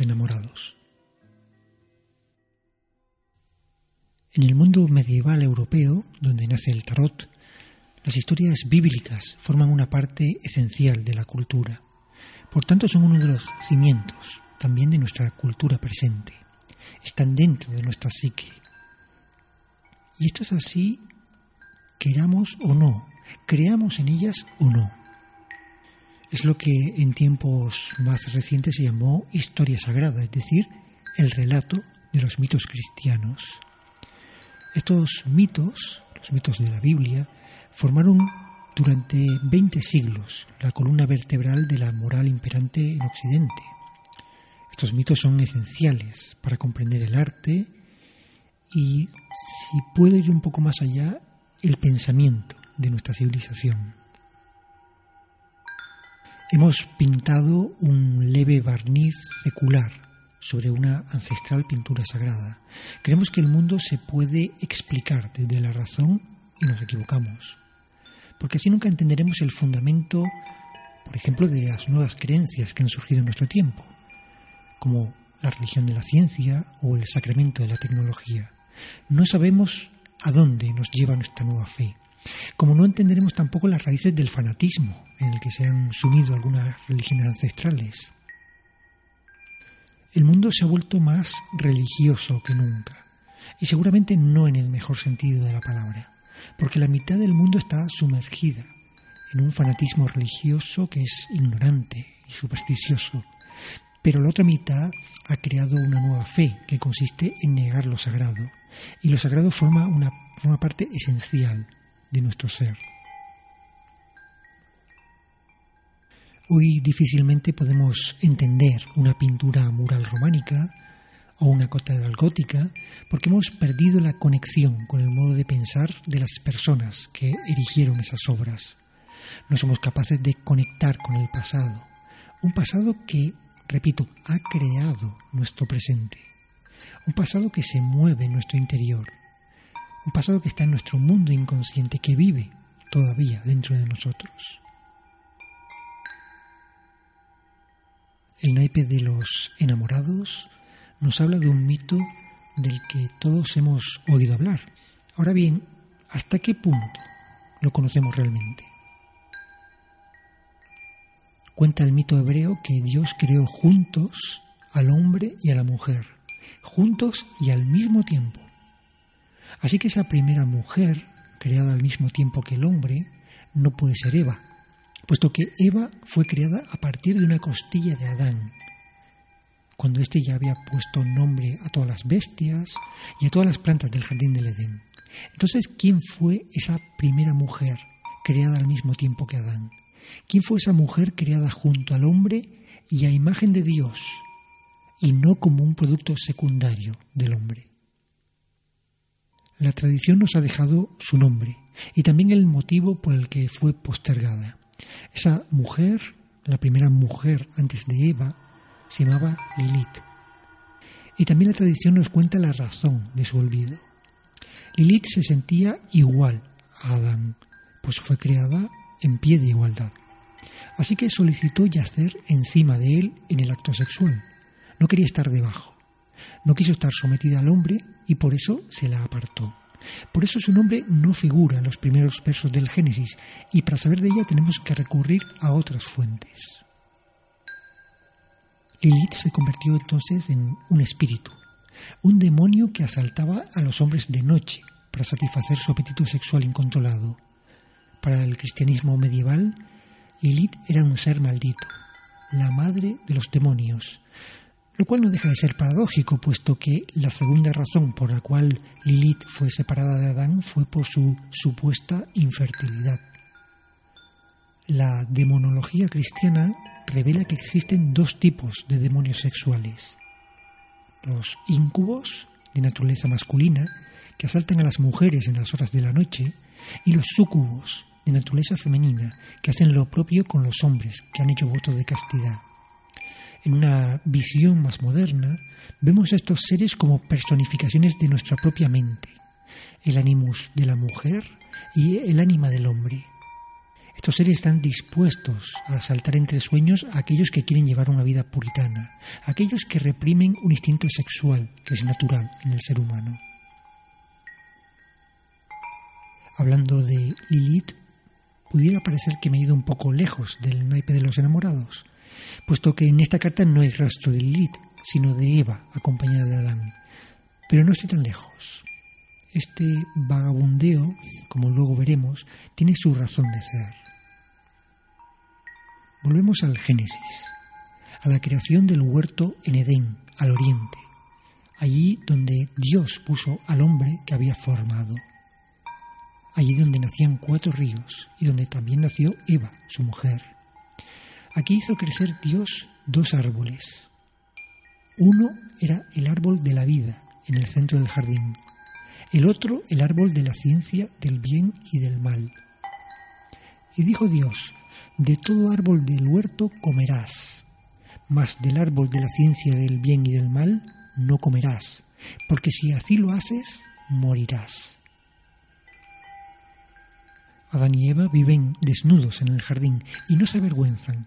Enamorados. En el mundo medieval europeo, donde nace el tarot, las historias bíblicas forman una parte esencial de la cultura. Por tanto, son uno de los cimientos también de nuestra cultura presente. Están dentro de nuestra psique. Y esto es así, queramos o no, creamos en ellas o no. Es lo que en tiempos más recientes se llamó historia sagrada, es decir, el relato de los mitos cristianos. Estos mitos, los mitos de la Biblia, formaron durante 20 siglos la columna vertebral de la moral imperante en Occidente. Estos mitos son esenciales para comprender el arte y, si puedo ir un poco más allá, el pensamiento de nuestra civilización. Hemos pintado un leve barniz secular sobre una ancestral pintura sagrada. Creemos que el mundo se puede explicar desde la razón y nos equivocamos, porque así nunca entenderemos el fundamento, por ejemplo, de las nuevas creencias que han surgido en nuestro tiempo, como la religión de la ciencia o el sacramento de la tecnología. No sabemos a dónde nos lleva nuestra nueva fe. Como no entenderemos tampoco las raíces del fanatismo en el que se han sumido algunas religiones ancestrales. El mundo se ha vuelto más religioso que nunca, y seguramente no en el mejor sentido de la palabra, porque la mitad del mundo está sumergida en un fanatismo religioso que es ignorante y supersticioso, pero la otra mitad ha creado una nueva fe que consiste en negar lo sagrado, y lo sagrado forma una forma parte esencial de nuestro ser. Hoy difícilmente podemos entender una pintura mural románica o una catedral gótica porque hemos perdido la conexión con el modo de pensar de las personas que erigieron esas obras. No somos capaces de conectar con el pasado, un pasado que, repito, ha creado nuestro presente, un pasado que se mueve en nuestro interior, un pasado que está en nuestro mundo inconsciente, que vive todavía dentro de nosotros. El naipe de los enamorados nos habla de un mito del que todos hemos oído hablar. Ahora bien, ¿hasta qué punto lo conocemos realmente? Cuenta el mito hebreo que Dios creó juntos al hombre y a la mujer, juntos y al mismo tiempo. Así que esa primera mujer, creada al mismo tiempo que el hombre, no puede ser Eva, puesto que Eva fue creada a partir de una costilla de Adán, cuando éste ya había puesto nombre a todas las bestias y a todas las plantas del jardín del Edén. Entonces, ¿quién fue esa primera mujer creada al mismo tiempo que Adán? ¿Quién fue esa mujer creada junto al hombre y a imagen de Dios y no como un producto secundario del hombre? La tradición nos ha dejado su nombre y también el motivo por el que fue postergada. Esa mujer, la primera mujer antes de Eva, se llamaba Lilith. Y también la tradición nos cuenta la razón de su olvido. Lilith se sentía igual a Adán, pues fue creada en pie de igualdad. Así que solicitó yacer encima de él en el acto sexual. No quería estar debajo. No quiso estar sometida al hombre y por eso se la apartó. Por eso su nombre no figura en los primeros versos del Génesis y para saber de ella tenemos que recurrir a otras fuentes. Lilith se convirtió entonces en un espíritu, un demonio que asaltaba a los hombres de noche para satisfacer su apetito sexual incontrolado. Para el cristianismo medieval, Lilith era un ser maldito, la madre de los demonios, lo cual no deja de ser paradójico, puesto que la segunda razón por la cual Lilith fue separada de Adán fue por su supuesta infertilidad. La demonología cristiana revela que existen dos tipos de demonios sexuales. Los íncubos, de naturaleza masculina, que asaltan a las mujeres en las horas de la noche, y los súcubos, de naturaleza femenina, que hacen lo propio con los hombres que han hecho voto de castidad. En una visión más moderna, vemos a estos seres como personificaciones de nuestra propia mente, el animus de la mujer y el ánima del hombre. Estos seres están dispuestos a asaltar entre sueños a aquellos que quieren llevar una vida puritana, a aquellos que reprimen un instinto sexual que es natural en el ser humano. Hablando de Lilith, pudiera parecer que me he ido un poco lejos del naipe de los enamorados, puesto que en esta carta no hay rastro de Lilith, sino de Eva, acompañada de Adán. Pero no estoy tan lejos. Este vagabundeo, como luego veremos, tiene su razón de ser. Volvemos al Génesis, a la creación del huerto en Edén, al oriente, allí donde Dios puso al hombre que había formado, allí donde nacían cuatro ríos y donde también nació Eva, su mujer. Aquí hizo crecer Dios dos árboles. Uno era el árbol de la vida en el centro del jardín, el otro el árbol de la ciencia del bien y del mal. Y dijo Dios, de todo árbol del huerto comerás, mas del árbol de la ciencia del bien y del mal no comerás, porque si así lo haces, morirás. Adán y Eva viven desnudos en el jardín y no se avergüenzan,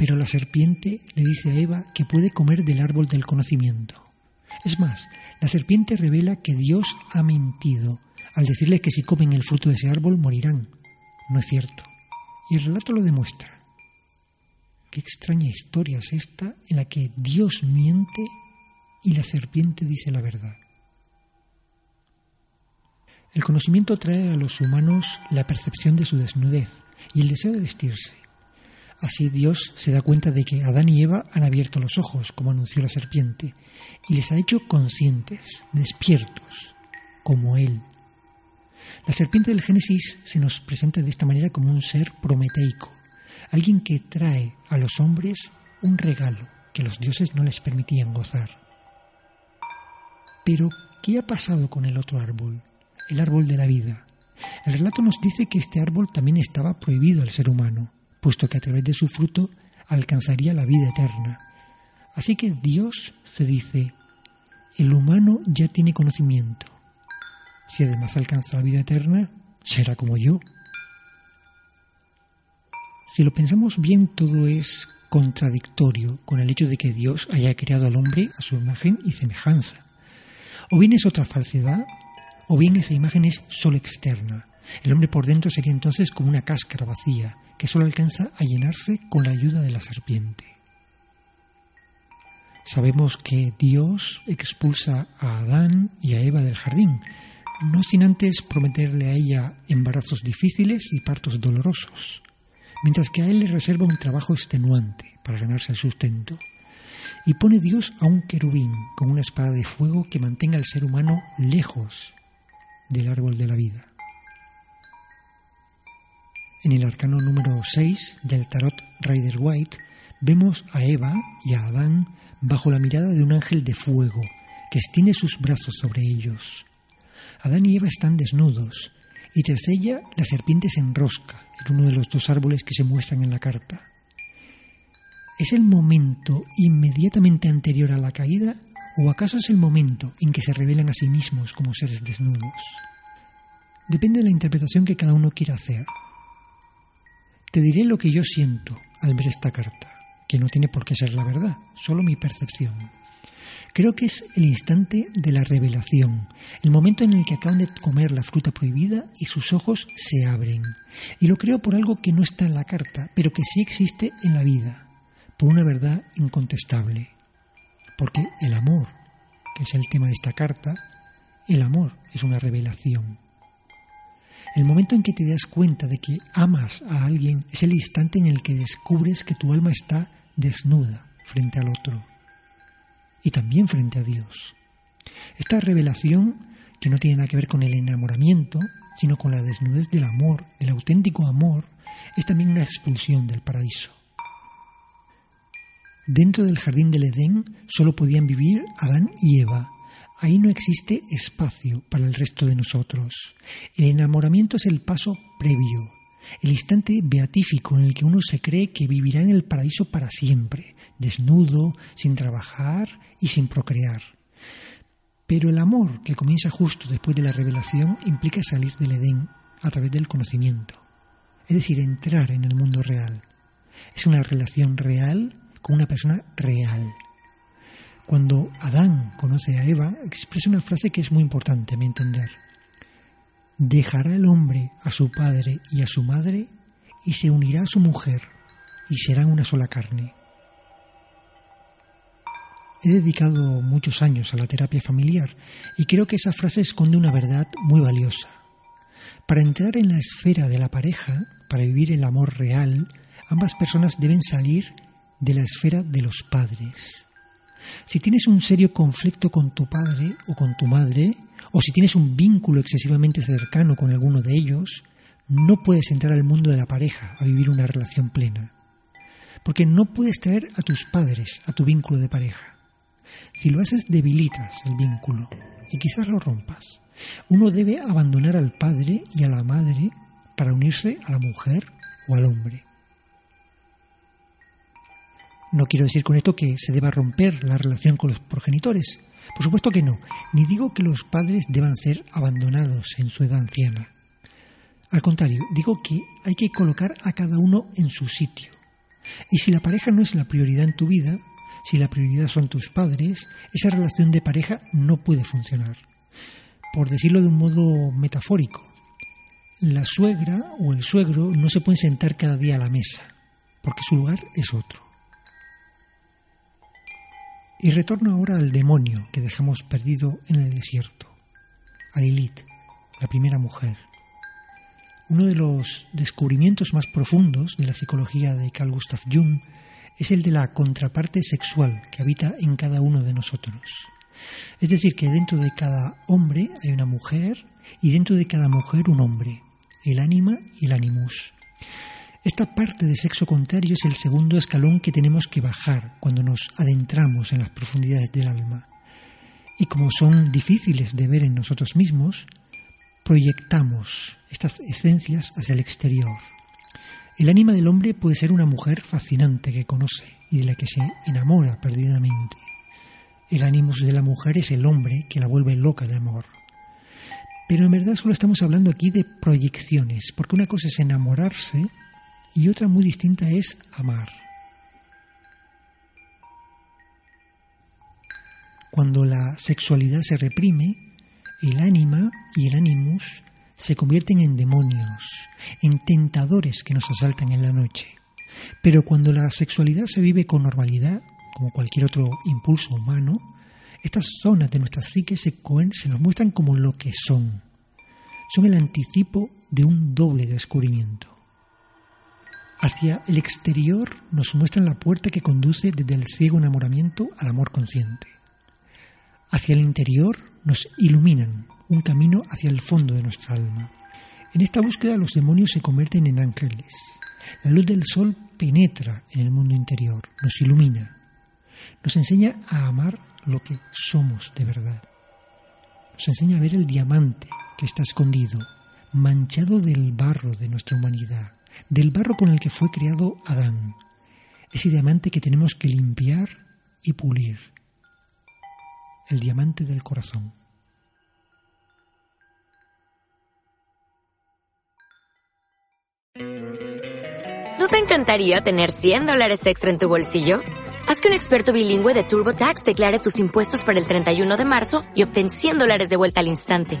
pero la serpiente le dice a Eva que puede comer del árbol del conocimiento. Es más, la serpiente revela que Dios ha mentido al decirle que si comen el fruto de ese árbol morirán. No es cierto. Y el relato lo demuestra. Qué extraña historia es esta en la que Dios miente y la serpiente dice la verdad. El conocimiento trae a los humanos la percepción de su desnudez y el deseo de vestirse. Así Dios se da cuenta de que Adán y Eva han abierto los ojos, como anunció la serpiente, y les ha hecho conscientes, despiertos, como Él. La serpiente del Génesis se nos presenta de esta manera como un ser prometeico, alguien que trae a los hombres un regalo que los dioses no les permitían gozar. Pero, ¿qué ha pasado con el otro árbol? El árbol de la vida. El relato nos dice que este árbol también estaba prohibido al ser humano puesto que a través de su fruto alcanzaría la vida eterna. Así que Dios se dice, el humano ya tiene conocimiento. Si además alcanza la vida eterna, será como yo. Si lo pensamos bien, todo es contradictorio con el hecho de que Dios haya creado al hombre a su imagen y semejanza. O bien es otra falsedad, o bien esa imagen es solo externa. El hombre por dentro sería entonces como una cáscara vacía, que solo alcanza a llenarse con la ayuda de la serpiente. Sabemos que Dios expulsa a Adán y a Eva del jardín, no sin antes prometerle a ella embarazos difíciles y partos dolorosos, mientras que a él le reserva un trabajo extenuante para ganarse el sustento. Y pone Dios a un querubín con una espada de fuego que mantenga al ser humano lejos del árbol de la vida. En el arcano número 6 del tarot Rider White vemos a Eva y a Adán bajo la mirada de un ángel de fuego que extiende sus brazos sobre ellos. Adán y Eva están desnudos y tras ella la serpiente se enrosca en uno de los dos árboles que se muestran en la carta. ¿Es el momento inmediatamente anterior a la caída o acaso es el momento en que se revelan a sí mismos como seres desnudos? Depende de la interpretación que cada uno quiera hacer. Te diré lo que yo siento al ver esta carta, que no tiene por qué ser la verdad, solo mi percepción. Creo que es el instante de la revelación, el momento en el que acaban de comer la fruta prohibida y sus ojos se abren. Y lo creo por algo que no está en la carta, pero que sí existe en la vida, por una verdad incontestable. Porque el amor, que es el tema de esta carta, el amor es una revelación. El momento en que te das cuenta de que amas a alguien es el instante en el que descubres que tu alma está desnuda frente al otro y también frente a Dios. Esta revelación, que no tiene nada que ver con el enamoramiento, sino con la desnudez del amor, el auténtico amor, es también una expulsión del paraíso. Dentro del jardín del Edén solo podían vivir Adán y Eva. Ahí no existe espacio para el resto de nosotros. El enamoramiento es el paso previo, el instante beatífico en el que uno se cree que vivirá en el paraíso para siempre, desnudo, sin trabajar y sin procrear. Pero el amor que comienza justo después de la revelación implica salir del Edén a través del conocimiento, es decir, entrar en el mundo real. Es una relación real con una persona real. Cuando Adán conoce a Eva, expresa una frase que es muy importante a mi entender dejará el hombre a su padre y a su madre y se unirá a su mujer y serán una sola carne. He dedicado muchos años a la terapia familiar y creo que esa frase esconde una verdad muy valiosa. Para entrar en la esfera de la pareja, para vivir el amor real, ambas personas deben salir de la esfera de los padres. Si tienes un serio conflicto con tu padre o con tu madre, o si tienes un vínculo excesivamente cercano con alguno de ellos, no puedes entrar al mundo de la pareja a vivir una relación plena. Porque no puedes traer a tus padres a tu vínculo de pareja. Si lo haces, debilitas el vínculo y quizás lo rompas. Uno debe abandonar al padre y a la madre para unirse a la mujer o al hombre. No quiero decir con esto que se deba romper la relación con los progenitores, por supuesto que no, ni digo que los padres deban ser abandonados en su edad anciana. Al contrario, digo que hay que colocar a cada uno en su sitio. Y si la pareja no es la prioridad en tu vida, si la prioridad son tus padres, esa relación de pareja no puede funcionar. Por decirlo de un modo metafórico, la suegra o el suegro no se pueden sentar cada día a la mesa, porque su lugar es otro. Y retorno ahora al demonio que dejamos perdido en el desierto, a Lilith, la primera mujer. Uno de los descubrimientos más profundos de la psicología de Carl Gustav Jung es el de la contraparte sexual que habita en cada uno de nosotros. Es decir, que dentro de cada hombre hay una mujer y dentro de cada mujer un hombre, el ánima y el animus. Esta parte de sexo contrario es el segundo escalón que tenemos que bajar cuando nos adentramos en las profundidades del alma. Y como son difíciles de ver en nosotros mismos, proyectamos estas esencias hacia el exterior. El ánima del hombre puede ser una mujer fascinante que conoce y de la que se enamora perdidamente. El ánimo de la mujer es el hombre que la vuelve loca de amor. Pero en verdad solo estamos hablando aquí de proyecciones, porque una cosa es enamorarse y otra muy distinta es amar. Cuando la sexualidad se reprime, el ánima y el animus se convierten en demonios, en tentadores que nos asaltan en la noche. Pero cuando la sexualidad se vive con normalidad, como cualquier otro impulso humano, estas zonas de nuestra psique se, se nos muestran como lo que son. Son el anticipo de un doble descubrimiento. Hacia el exterior nos muestran la puerta que conduce desde el ciego enamoramiento al amor consciente. Hacia el interior nos iluminan un camino hacia el fondo de nuestra alma. En esta búsqueda los demonios se convierten en ángeles. La luz del sol penetra en el mundo interior, nos ilumina, nos enseña a amar lo que somos de verdad. Nos enseña a ver el diamante que está escondido, manchado del barro de nuestra humanidad, del barro con el que fue creado Adán, ese diamante que tenemos que limpiar y pulir, el diamante del corazón. ¿No te encantaría tener 100 dólares extra en tu bolsillo? Haz que un experto bilingüe de TurboTax declare tus impuestos para el 31 de marzo y obtén 100 dólares de vuelta al instante.